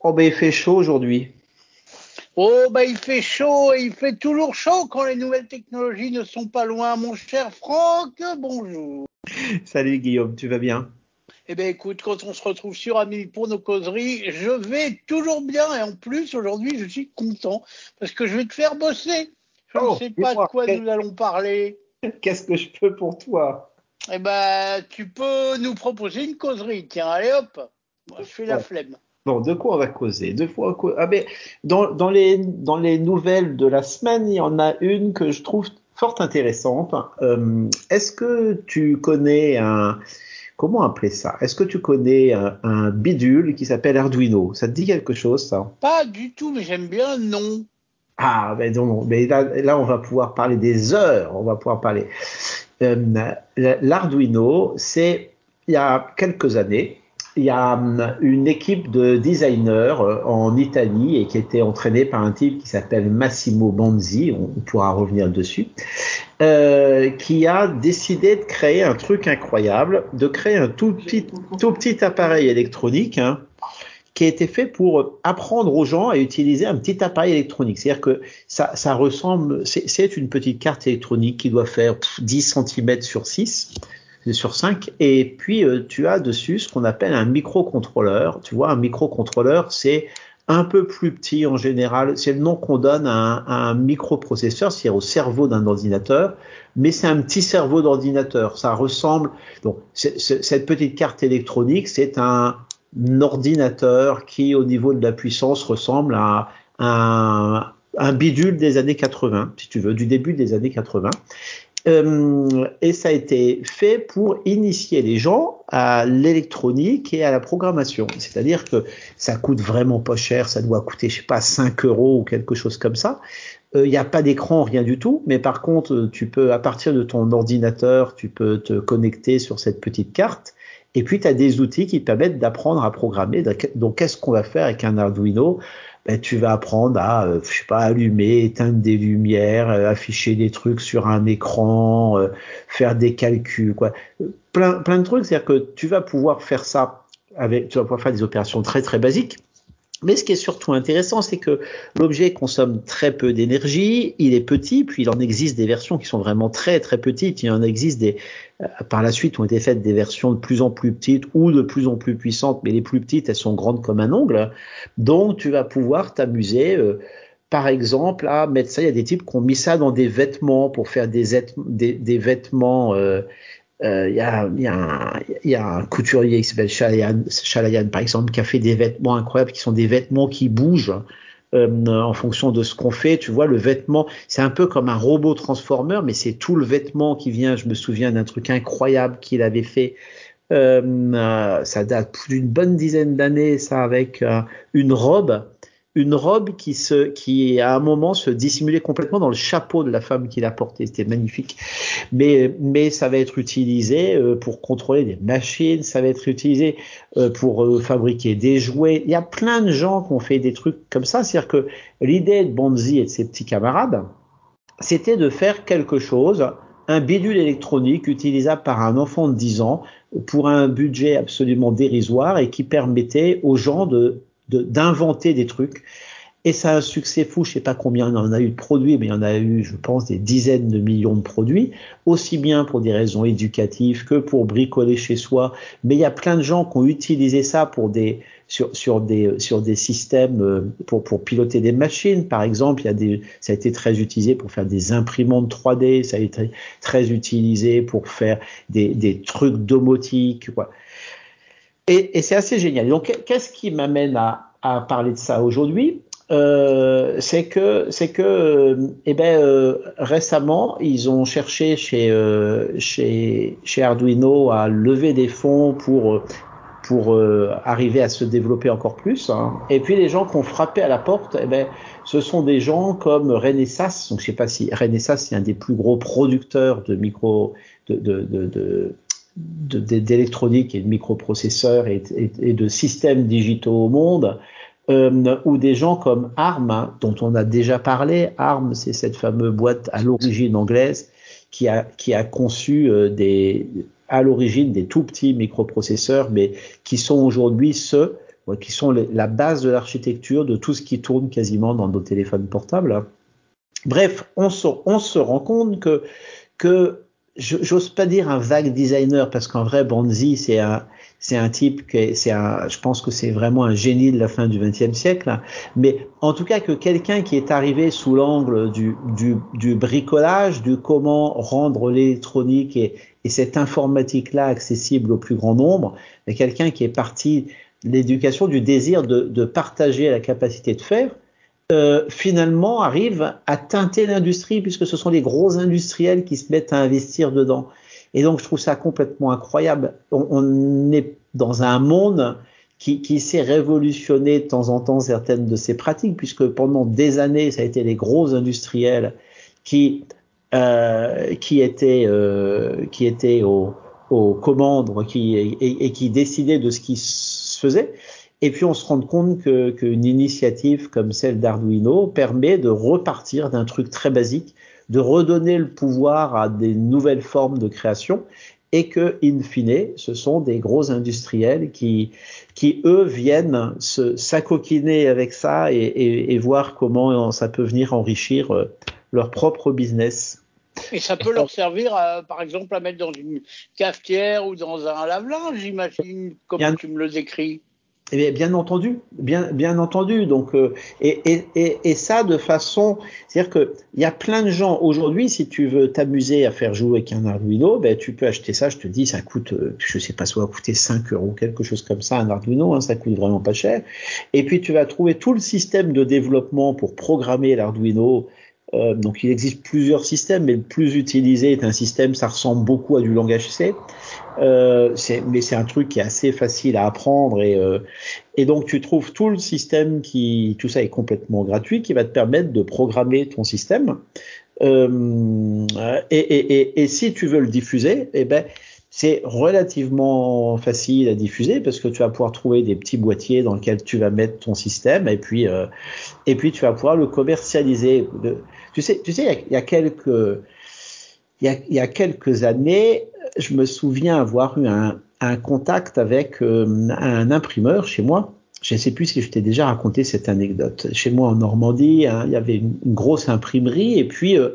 Oh ben il fait chaud aujourd'hui. Oh bah il fait chaud et il fait toujours chaud quand les nouvelles technologies ne sont pas loin, mon cher Franck. Bonjour. Salut Guillaume, tu vas bien? Eh bien écoute, quand on se retrouve sur Ami pour nos causeries, je vais toujours bien et en plus aujourd'hui je suis content parce que je vais te faire bosser. Je Oh, ne sais pas de quoi nous allons parler. Qu'est-ce que je peux pour toi? Eh ben tu peux nous proposer une causerie. Tiens, allez hop. Moi, je fais la flemme. Bon, de quoi on va causer? Fois cau- ah, ben, dans, dans, les, dans les nouvelles de la semaine, il y en a une que je trouve fort intéressante. Euh, Est-ce que tu connais un... Comment appeler ça? Est-ce que tu connais un, un bidule qui s'appelle Arduino? Ça te dit quelque chose, ça? Pas du tout, mais j'aime bien non. Ah, ben non, mais là, là, on va pouvoir parler des heures, on va pouvoir parler. Euh, L'Arduino, c'est, il y a quelques années, il y a hum, une équipe de designers euh, en Italie et qui était entraînée par un type qui s'appelle Massimo Banzi, on pourra revenir dessus, euh, qui a décidé de créer un truc incroyable, de créer un tout petit, appareil électronique, hein, qui a été fait pour apprendre aux gens à utiliser un petit appareil électronique. C'est-à-dire que ça, ça ressemble, c'est une petite carte électronique qui doit faire pff, 10 cm sur 6, sur 5, et puis euh, tu as dessus ce qu'on appelle un microcontrôleur. Tu vois, un microcontrôleur, c'est un peu plus petit en général, c'est le nom qu'on donne à un, microprocesseur, c'est-à-dire au cerveau d'un ordinateur, mais c'est un petit cerveau d'ordinateur. Ça ressemble, donc cette petite carte électronique, c'est un, ordinateur qui, au niveau de la puissance, ressemble à un bidule des années 80, si tu veux, du début des années 80. Euh, et ça a été fait pour initier les gens à l'électronique et à la programmation. C'est-à-dire que ça coûte vraiment pas cher, ça doit coûter, je sais pas, 5 euros ou quelque chose comme ça. Euh, Il n'y a pas d'écran, rien du tout, mais par contre, tu peux, à partir de ton ordinateur, tu peux te connecter sur cette petite carte et puis, tu as des outils qui te permettent d'apprendre à programmer. Donc, qu'est-ce qu'on va faire avec un Arduino? Ben, Tu vas apprendre à, euh, je sais pas, allumer, éteindre des lumières, euh, afficher des trucs sur un écran, euh, faire des calculs, quoi. Plein, plein de trucs. C'est-à-dire que tu vas pouvoir faire ça avec, tu vas pouvoir faire des opérations très, très basiques. Mais ce qui est surtout intéressant, c'est que l'objet consomme très peu d'énergie, il est petit, puis il en existe des versions qui sont vraiment très très petites. Il en existe des, euh, par la suite ont été faites des versions de plus en plus petites ou de plus en plus puissantes, mais les plus petites, elles sont grandes comme un ongle. Donc tu vas pouvoir t'amuser, euh, par exemple, à mettre ça. Il y a des types qui ont mis ça dans des vêtements pour faire des, des vêtements. euh, euh, Il y, a, y, a y a un couturier qui s'appelle Chalayan, par exemple, qui a fait des vêtements incroyables, qui sont des vêtements qui bougent euh, en fonction de ce qu'on fait. Tu vois, le vêtement, c'est un peu comme un robot transformer, mais c'est tout le vêtement qui vient. Je me souviens d'un truc incroyable qu'il avait fait. Euh, euh, ça date d'une bonne dizaine d'années, ça, avec euh, une robe, une robe qui se, qui à un moment se dissimulait complètement dans le chapeau de la femme qui l'a porté. C'était magnifique. Mais, mais ça va être utilisé euh, pour contrôler des machines, ça va être utilisé euh, pour euh, fabriquer des jouets. Il y a plein de gens qui ont fait des trucs comme ça. C'est-à-dire que l'idée de Bonzi et de ses petits camarades, c'était de faire quelque chose, un bidule électronique utilisable par un enfant de 10 ans pour un budget absolument dérisoire et qui permettait aux gens de d'inventer des trucs. Et ça a un succès fou, je sais pas combien il en a eu de produits, mais il y en a eu, je pense, des dizaines de millions de produits, aussi bien pour des raisons éducatives que pour bricoler chez soi. Mais il y a plein de gens qui ont utilisé ça pour des, sur, sur des, sur des systèmes, euh, pour, pour piloter des machines. Par exemple, il y a des, ça a été très utilisé pour faire des imprimantes 3D, ça a été très utilisé pour faire des, des trucs domotique, quoi. Et, c'est assez génial. Donc, qu'est-ce qui m'amène à, parler de ça aujourd'hui? Euh, C'est que, c'est que, eh ben, euh, récemment, ils ont cherché chez, euh, chez, chez Arduino à lever des fonds pour pour arriver à se développer encore plus. hein. Et puis les gens qui ont frappé à la porte, eh ben, ce sont des gens comme Renesas. Donc je sais pas si Renesas c'est un des plus gros producteurs de micro de- d'électronique et de microprocesseurs et, de systèmes digitaux au monde, euh, ou des gens comme ARM, hein, dont on a déjà parlé. ARM, c'est cette fameuse boîte à l'origine anglaise qui a, qui a conçu euh, des, à l'origine des tout petits microprocesseurs, mais qui sont aujourd'hui ceux qui sont la base de l'architecture de tout ce qui tourne quasiment dans nos téléphones portables. Bref, on se, on se rend compte que, que j'ose pas dire un vague designer parce qu'en vrai, Banzi, c'est un, c'est un type que c'est un, je pense que c'est vraiment un génie de la fin du XXe siècle. Mais en tout cas, que quelqu'un qui est arrivé sous l'angle du, du, du, bricolage, du comment rendre l'électronique et, et cette informatique-là accessible au plus grand nombre, mais quelqu'un qui est parti l'éducation du désir de, de partager la capacité de faire, euh, finalement arrive à teinter l'industrie puisque ce sont les gros industriels qui se mettent à investir dedans. Et donc je trouve ça complètement incroyable. On, est dans un monde qui, qui s'est révolutionné de temps en temps certaines de ces pratiques puisque pendant des années ça a été les gros industriels qui euh, qui étaient euh, qui étaient aux, aux commandes qui, et, qui décidaient de ce qui se faisait. Et puis on se rend compte qu'une initiative comme celle d'Arduino permet de repartir d'un truc très basique, de redonner le pouvoir à des nouvelles formes de création et que, in fine, ce sont des gros industriels qui, qui eux, viennent se s'acoquiner avec ça et, et, et, voir comment ça peut venir enrichir euh, leur propre business. Et ça peut leur servir, à, par exemple, à mettre dans une cafetière ou dans un lave-linge, j'imagine, comme tu me le décris? Eh bien, bien entendu, bien, bien entendu. Donc, euh, et, et, et, ça de façon, c'est-à-dire que il y a plein de gens aujourd'hui, si tu veux t'amuser à faire jouer avec un Arduino, ben tu peux acheter ça. Je te dis, ça coûte, euh, je sais pas, ça va coûter 5 euros, quelque chose comme ça, un Arduino, hein, ça coûte vraiment pas cher. Et puis tu vas trouver tout le système de développement pour programmer l'Arduino. Euh, donc il existe plusieurs systèmes, mais le plus utilisé est un système, ça ressemble beaucoup à du langage C. Euh, mais c'est un truc qui est assez facile à apprendre et, euh, et donc tu trouves tout le système qui, tout ça est complètement gratuit, qui va te permettre de programmer ton système. Euh, et, et, et, si tu veux le diffuser, eh ben c'est relativement facile à diffuser parce que tu vas pouvoir trouver des petits boîtiers dans lesquels tu vas mettre ton système et puis euh, et puis tu vas pouvoir le commercialiser. Tu sais, tu sais, il y, a, quelques il y a, quelques années, je me souviens avoir eu un, un contact avec euh, un imprimeur chez moi. Je ne sais plus si je t'ai déjà raconté cette anecdote. Chez moi en Normandie, hein, il y avait une, une, grosse imprimerie et puis euh,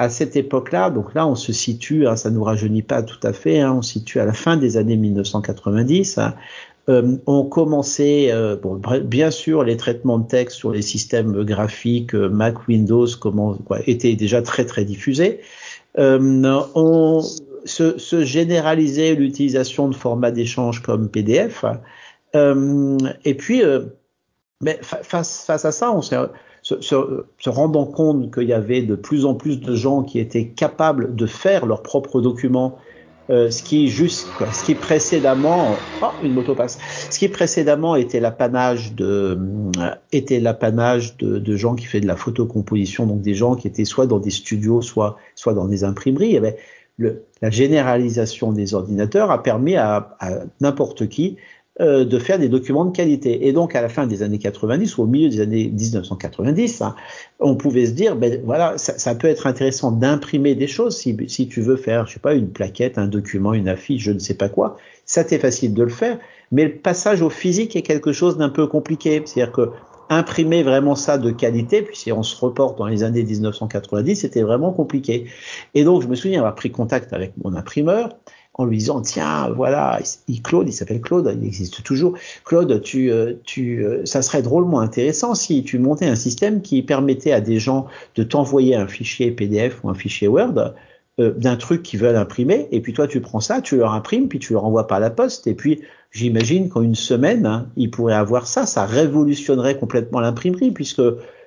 à cette époque-là, donc là on se situe, hein, ça nous rajeunit pas tout à fait, hein, on se situe à la fin des années 1990. Hein, euh, on commençait, euh, bon, bien sûr, les traitements de texte sur les systèmes graphiques euh, Mac, Windows, comment, quoi, étaient déjà très très diffusés. Euh, on se, se généralisait l'utilisation de formats d'échange comme PDF. Euh, et puis, mais face, face à ça, on s'est se, rendant compte qu'il y avait de plus en plus de gens qui étaient capables de faire leurs propres documents, euh, ce qui juste, ce qui précédemment, oh, une moto ce qui précédemment était l'apanage de, euh, était l'apanage de, gens qui faisaient de la photocomposition, donc des gens qui étaient soit dans des studios, soit, soit dans des imprimeries. La généralisation des ordinateurs a permis à n'importe qui euh, de faire des documents de qualité. Et donc, à la fin des années 90 ou au milieu des années 1990, hein, on pouvait se dire, ben voilà, ça, peut être intéressant d'imprimer des choses si, si tu veux faire, je sais pas, une plaquette, un document, une affiche, je ne sais pas quoi. Ça t'est facile de le faire, mais le passage au physique est quelque chose d'un peu compliqué. C'est-à-dire que imprimer vraiment ça de qualité, puis si on se reporte dans les années 1990, c'était vraiment compliqué. Et donc, je me souviens avoir pris contact avec mon imprimeur en lui disant tiens voilà il, Claude il s'appelle Claude il existe toujours. Claude tu euh, tu euh, ça serait drôlement intéressant si tu montais un système qui permettait à des gens de t'envoyer un fichier PDF ou un fichier Word euh, d'un truc qu'ils veulent imprimer et puis toi tu prends ça tu leur imprimes puis tu leur envoies par la poste et puis j'imagine qu'en une semaine hein, ils pourraient avoir ça. Ça révolutionnerait complètement l'imprimerie puisque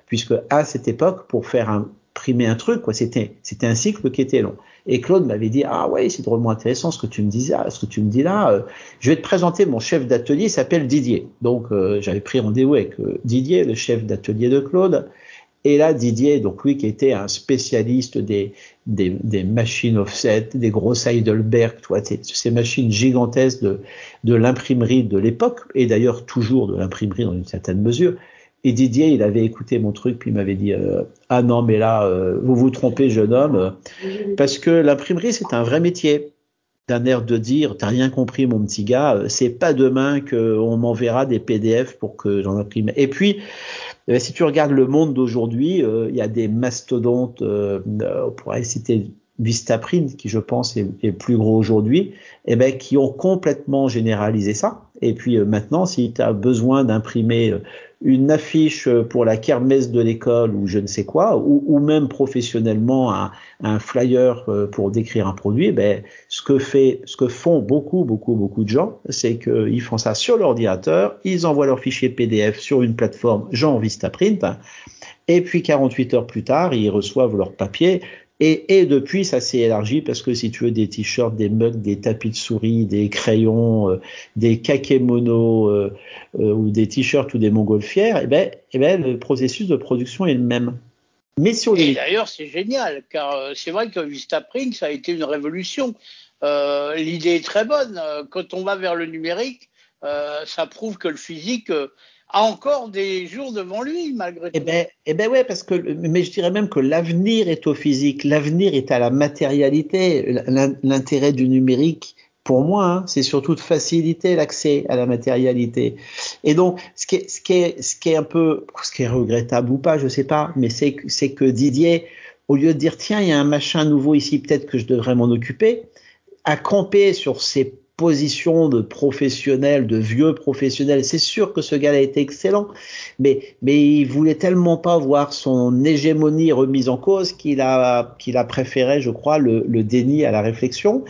puisque à cette époque pour faire imprimer un truc quoi c'était c'était un cycle qui était long et Claude m'avait dit ah ouais c'est drôlement intéressant ce que tu me disais, ce que tu me dis là. Euh, je vais te présenter mon chef d'atelier, il s'appelle Didier. Donc euh, j'avais pris rendez-vous avec euh, Didier, le chef d'atelier de Claude. Et là Didier, donc lui qui était un spécialiste des des, des machines offset, des grosses Heidelberg, toi, ces machines gigantesques de de l'imprimerie de l'époque et d'ailleurs toujours de l'imprimerie dans une certaine mesure. Et Didier, il avait écouté mon truc, puis il m'avait dit euh, Ah non, mais là, euh, vous vous trompez, jeune homme, parce que l'imprimerie, c'est un vrai métier. d'un air de dire t'as rien compris mon petit gars c'est pas demain qu'on m'enverra des PDF pour que j'en imprime et puis si tu regardes le monde d'aujourd'hui il y a des mastodontes on pourrait citer Vistaprint, qui je pense est, plus gros aujourd'hui, eh ben, qui ont complètement généralisé ça. Et puis euh, maintenant, si tu as besoin d'imprimer euh, une affiche pour la kermesse de l'école ou je ne sais quoi, ou, même professionnellement un, un, flyer euh, pour décrire un produit, eh ben, ce que fait, ce que font beaucoup, beaucoup, beaucoup de gens, c'est qu'ils font ça sur l'ordinateur, ils envoient leur fichier PDF sur une plateforme genre Vistaprint, et puis 48 heures plus tard, ils reçoivent leur papier et, et, depuis, ça s'est élargi parce que si tu veux des t-shirts, des mugs, des tapis de souris, des crayons, euh, des kakémonos euh, euh, ou des t-shirts ou des montgolfières, eh ben, eh ben, le processus de production est le même. Mais sur les... Et d'ailleurs, c'est génial, car c'est vrai que Vistaprint, ça a été une révolution. L'idée est très bonne. Quand on va vers le numérique, ça prouve que le physique a encore des jours devant lui, malgré eh tout. Ben, eh ben ouais, parce que, mais je dirais même que l'avenir est au physique, l'avenir est à la matérialité. L'intérêt du numérique, pour moi, hein, c'est surtout de faciliter l'accès à la matérialité. Et donc, ce qui est, ce qui est, ce qui est un peu, ce qui est regrettable ou pas, je sais pas, mais c'est, c'est que Didier, au lieu de dire tiens, il y a un machin nouveau ici, peut-être que je devrais m'en occuper, a campé sur ses position de professionnel, de vieux professionnel. C'est sûr que ce gars-là été excellent, mais, mais il voulait tellement pas voir son hégémonie remise en cause qu'il a, qu'il a préféré, je crois, le, le déni à la réflexion.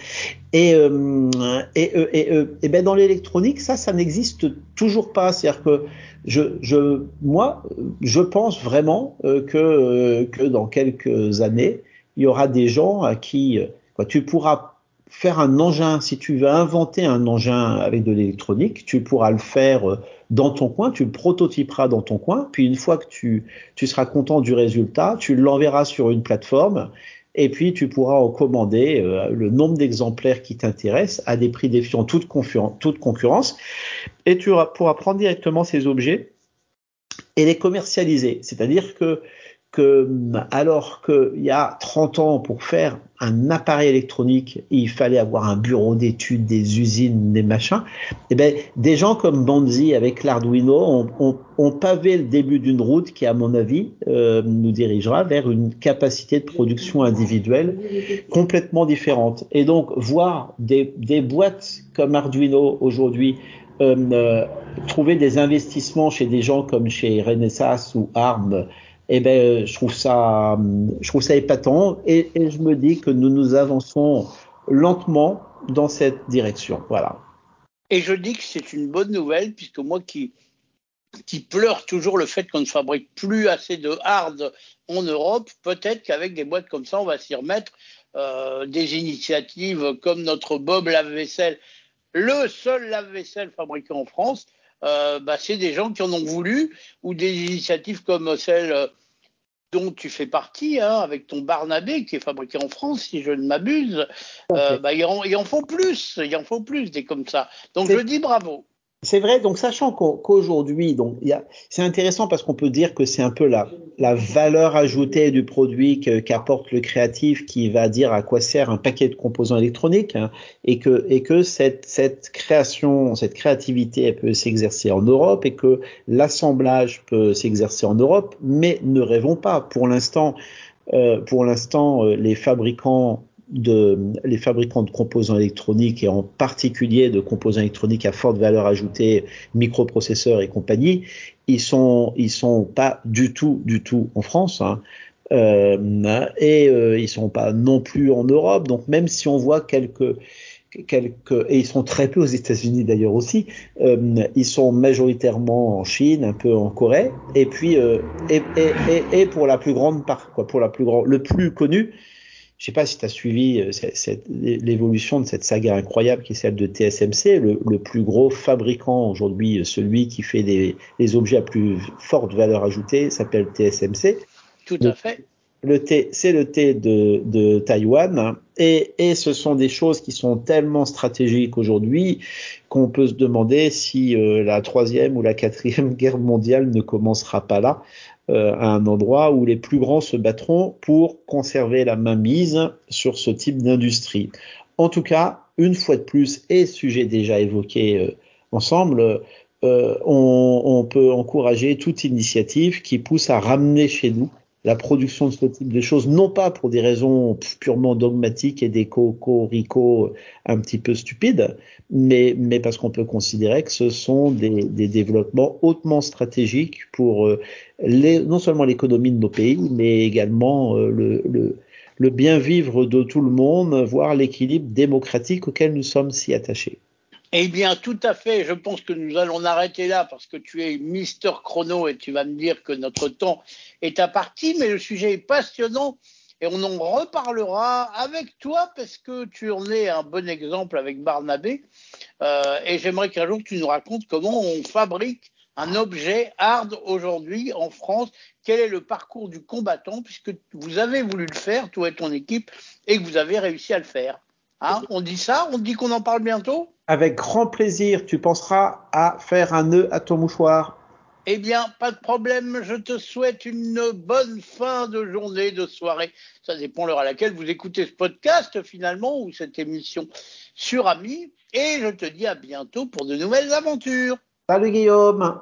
Et, euh, et, euh, et, euh, et, ben dans l'électronique, ça, ça n'existe toujours pas. C'est-à-dire que je, je, moi, je pense vraiment que, que dans quelques années, il y aura des gens à qui quoi, tu pourras faire un engin, si tu veux inventer un engin avec de l'électronique, tu pourras le faire euh, dans ton coin, tu le prototyperas dans ton coin, puis une fois que tu, seras content du résultat, tu l'enverras sur une plateforme, et puis tu pourras en commander euh, le nombre d'exemplaires qui t'intéressent à des prix défiant toute, toute concurrence, et tu pourras prendre directement ces objets et les commercialiser. C'est-à-dire que que alors qu'il y a 30 ans pour faire un appareil électronique, il fallait avoir un bureau d'études, des usines, des machins, et eh ben des gens comme Banzi avec l'Arduino ont, pavé le début d'une route qui, à mon avis, euh, nous dirigera vers une capacité de production individuelle complètement différente. Et donc voir des, des boîtes comme Arduino aujourd'hui euh, euh, trouver des investissements chez des gens comme chez Renesas ou ARM eh ben, je trouve ça, je trouve ça épatant et, je me dis que nous nous avançons lentement dans cette direction. Voilà. Et je dis que c'est une bonne nouvelle puisque moi qui qui pleure toujours le fait qu'on ne fabrique plus assez de hard en Europe, peut-être qu'avec des boîtes comme ça, on va s'y remettre. Euh, des initiatives comme notre Bob lave-vaisselle, le seul lave-vaisselle fabriqué en France, euh, bah, c'est des gens qui en ont voulu, ou des initiatives comme celle euh, dont tu fais partie, hein, avec ton Barnabé qui est fabriqué en France, si je ne m'abuse. Euh, bah, il, en, il, en, faut plus, il en faut plus des comme ça. Donc je dis bravo. C'est vrai, donc sachant qu'aujourd'hui, donc c'est intéressant parce qu'on peut dire que c'est un peu la, la valeur ajoutée du produit qu'apporte le créatif qui va dire à quoi sert un paquet de composants électroniques hein, et que, et que cette, cette création, cette créativité, elle peut s'exercer en Europe et que l'assemblage peut s'exercer en Europe, mais ne rêvons pas. Pour l'instant, euh, pour l'instant, euh, les fabricants de les fabricants de composants électroniques et en particulier de composants électroniques à forte valeur ajoutée, microprocesseurs et compagnie, ils sont ils sont pas du tout du tout en France. Hein. Euh, et euh, ils sont pas non plus en Europe. Donc même si on voit quelques quelques et ils sont très peu aux États-Unis d'ailleurs aussi. Euh, ils sont majoritairement en Chine, un peu en Corée, et puis euh, et, et, et, pour la plus grande part, quoi, pour la plus grande, le plus connu, je sais pas si tu as suivi euh, l'évolution de cette saga incroyable qui est celle de TSMC, le, le plus gros fabricant aujourd'hui, euh, celui qui fait des, des, objets à plus forte valeur ajoutée, s'appelle TSMC. Tout à fait. Le T, c'est le T de, de Taïwan, et, et, ce sont des choses qui sont tellement stratégiques aujourd'hui qu'on peut se demander si euh, la troisième ou la quatrième guerre mondiale ne commencera pas là à un endroit où les plus grands se battront pour conserver la mainmise sur ce type d'industrie. En tout cas, une fois de plus, et sujet déjà évoqué euh, ensemble, euh, on, on, peut encourager toute initiative qui pousse à ramener chez nous la production de ce type de choses, non pas pour des raisons purement dogmatiques et des cocoricots un petit peu stupides, mais, parce qu'on peut considérer que ce sont des, développements hautement stratégiques pour euh, non seulement l'économie de nos pays, mais également euh, le bien vivre de tout le monde, voire l'équilibre démocratique auquel nous sommes si attachés. Eh bien, tout à fait. Je pense que nous allons arrêter là parce que tu es Mister Chrono et tu vas me dire que notre temps est à partie, mais le sujet est passionnant et on en reparlera avec toi parce que tu en es un bon exemple avec Barnabé. Euh, et j'aimerais qu'un jour tu nous racontes comment on fabrique un objet hard aujourd'hui en France. Quel est le parcours du combattant puisque vous avez voulu le faire, toi et ton équipe, et que vous avez réussi à le faire. Hein on dit ça On dit qu'on en parle bientôt avec grand plaisir, tu penseras à faire un nœud à ton mouchoir. Eh bien, pas de problème. Je te souhaite une bonne fin de journée, de soirée. Ça dépend l'heure à laquelle vous écoutez ce podcast, finalement, ou cette émission sur Ami. Et je te dis à bientôt pour de nouvelles aventures. Salut Guillaume.